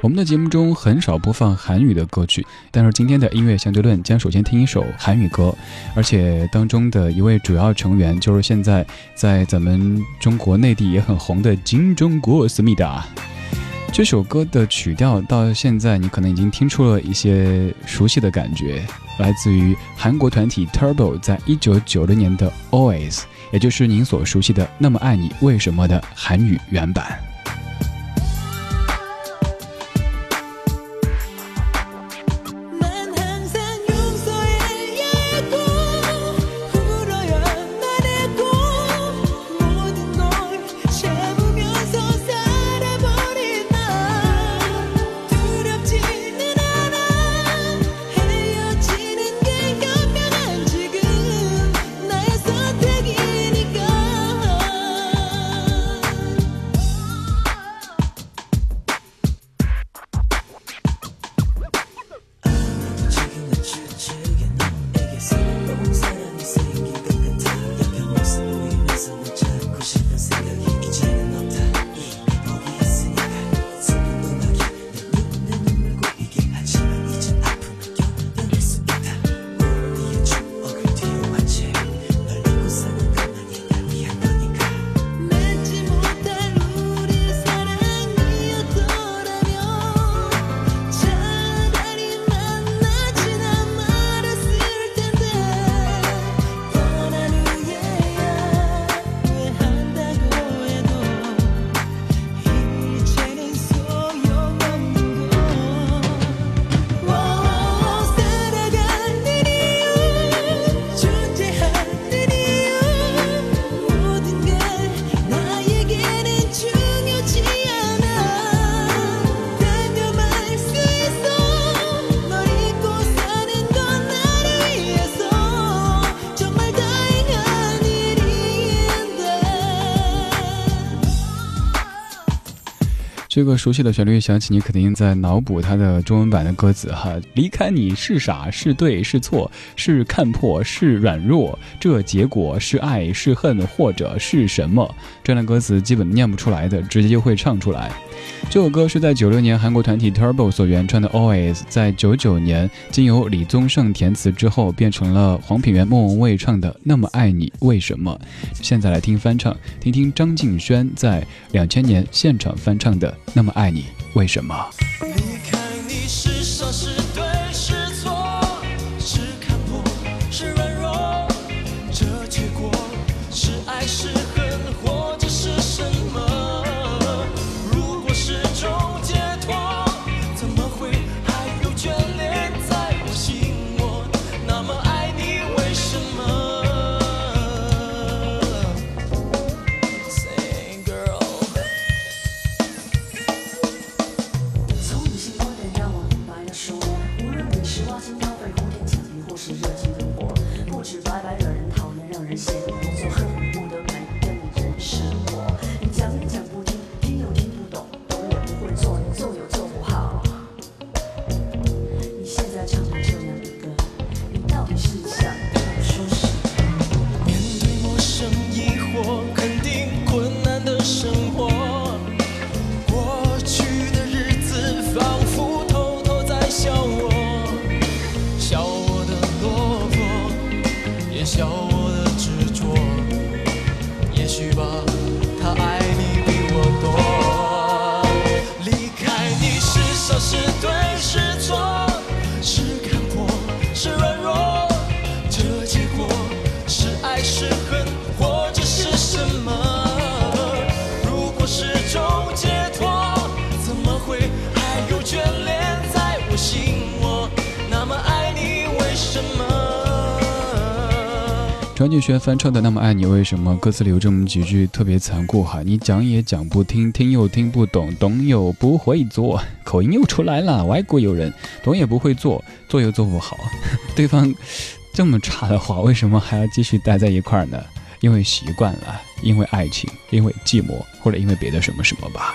我们的节目中很少播放韩语的歌曲，但是今天的音乐相对论将首先听一首韩语歌，而且当中的一位主要成员就是现在在咱们中国内地也很红的金钟国思密达。这首歌的曲调到现在你可能已经听出了一些熟悉的感觉，来自于韩国团体 Turbo 在一九九六年的 Always，也就是您所熟悉的那么爱你为什么的韩语原版。这个熟悉的旋律响起，你肯定在脑补它的中文版的歌词哈。离开你是傻是对是错，是看破是软弱，这结果是爱是恨或者是什么？这样的歌词基本念不出来的，直接就会唱出来。这首歌是在九六年韩国团体 Turbo 所原创的 Always，在九九年经由李宗盛填词之后，变成了黄品源、莫文蔚唱的《那么爱你为什么》。现在来听翻唱，听听张敬轩在两千年现场翻唱的。那么爱你，为什么？我的执着。张敬轩翻唱的《那么爱你》，为什么歌词里有这么几句特别残酷哈？你讲也讲不听，听又听不懂，懂又不会做，口音又出来了。外国友人懂也不会做，做又做不好。对方这么差的话，为什么还要继续待在一块儿呢？因为习惯了，因为爱情，因为寂寞，或者因为别的什么什么吧。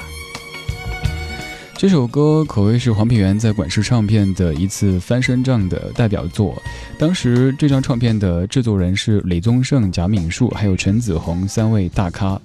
这首歌可谓是黄品源在管事唱片的一次翻身仗的代表作。当时这张唱片的制作人是李宗盛、贾敏树还有陈子红三位大咖。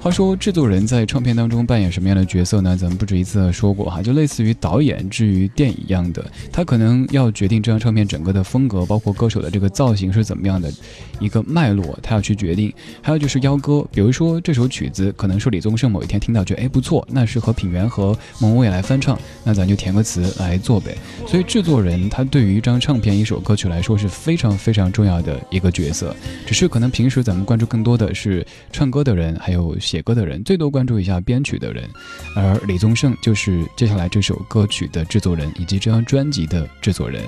话说制作人在唱片当中扮演什么样的角色呢？咱们不止一次的说过哈，就类似于导演至于电影一样的，他可能要决定这张唱片整个的风格，包括歌手的这个造型是怎么样的一个脉络，他要去决定。还有就是邀歌，比如说这首曲子可能是李宗盛某一天听到觉得哎不错，那是和品源和蒙未来翻唱，那咱就填个词来做呗。所以制作人他对于一张唱片、一首歌曲来说是非常非常重要的一个角色，只是可能平时咱们关注更多的是唱歌的人，还有。写歌的人最多关注一下编曲的人，而李宗盛就是接下来这首歌曲的制作人以及这张专辑的制作人。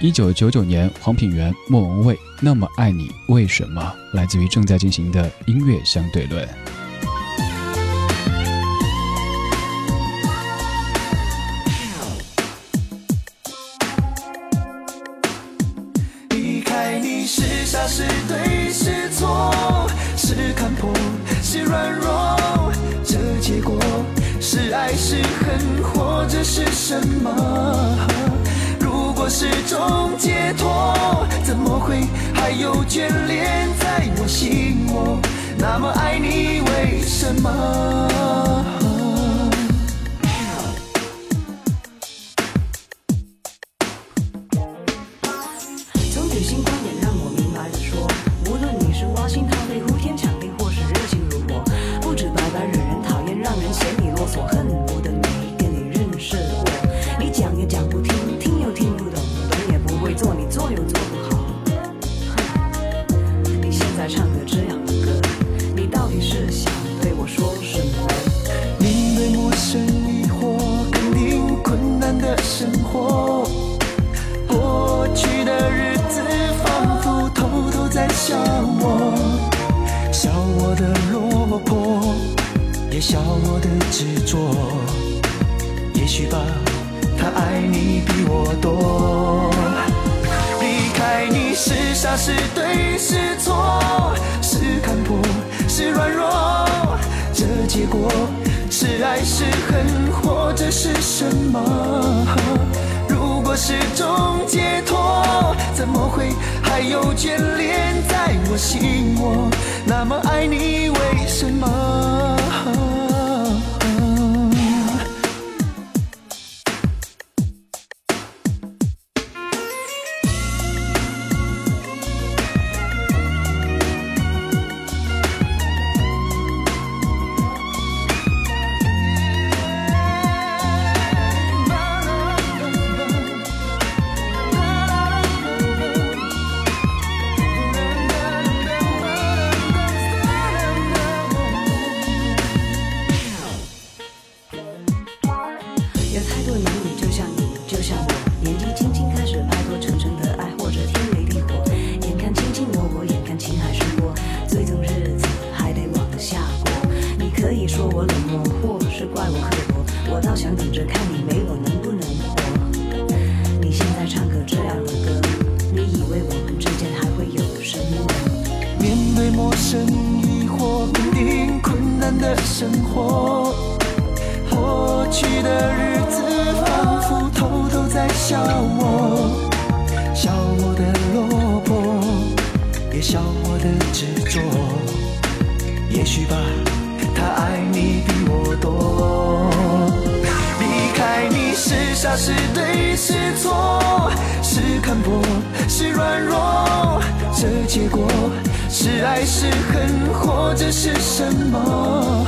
一九九九年，黄品源、莫文蔚《那么爱你为什么》来自于正在进行的音乐相对论。是傻是对是错？是看破，是软弱，这结果是爱是恨，或者是什么？如果是种解脱，怎么会还有眷恋在我心窝？那么爱你，为什么？笑我的执着，也许吧，他爱你比我多。离开你是傻是对是错，是看破是软弱，这结果是爱是恨，或者是什么？如果是种解脱，怎么会还有眷恋在我心窝？那么爱你，为什么？说我冷漠或是怪我刻薄我倒想等着看你没我能不能活你现在唱个这样的歌你以为我们之间还会有什么面对陌生疑惑肯定困难的生活过去的日子仿佛偷偷在笑我笑我的落魄也笑我的执着也许吧他爱你比我多，离开你是傻是对是错，是看破是软弱，这结果是爱是恨，或者是什么？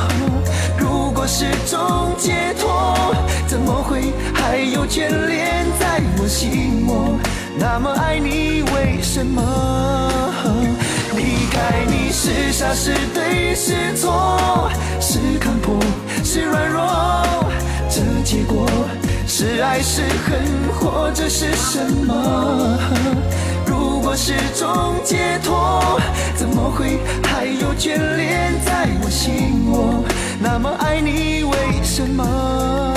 如果是种解脱，怎么会还有眷恋在我心窝？那么爱你，为什么是傻是对是错，是看破是软弱，这结果。是爱是恨，或者是什么？如果是种解脱，怎么会还有眷恋在我心窝？那么爱你，为什么？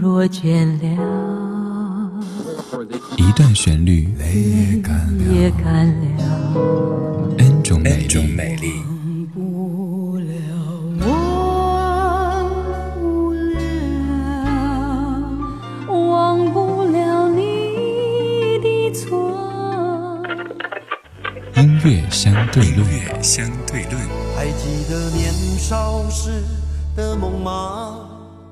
若倦了。一段旋律，也干了，n 种美丽。音乐相对论，相对论。还记得年少时的梦吗？